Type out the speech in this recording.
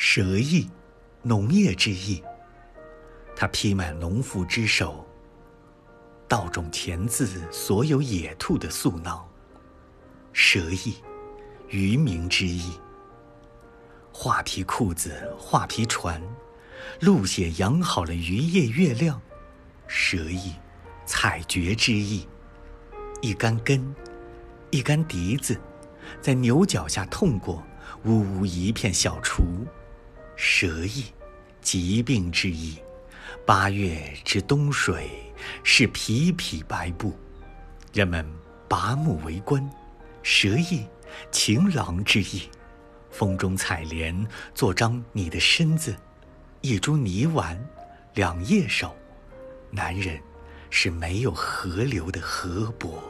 蛇意，农业之意。它披满农妇之手，稻种田字所有野兔的嗉闹。蛇意，渔民之意。画皮裤子，画皮船，鹿血养好了渔业月亮。蛇意，采掘之意。一杆根，一杆笛子，在牛角下痛过，呜呜一片小雏。蛇意，疾病之意。八月之冬水，是匹匹白布，人们拔木为冠。蛇意，情郎之意。风中采莲，做张你的身子，一株泥丸，两叶手。男人是没有河流的河伯。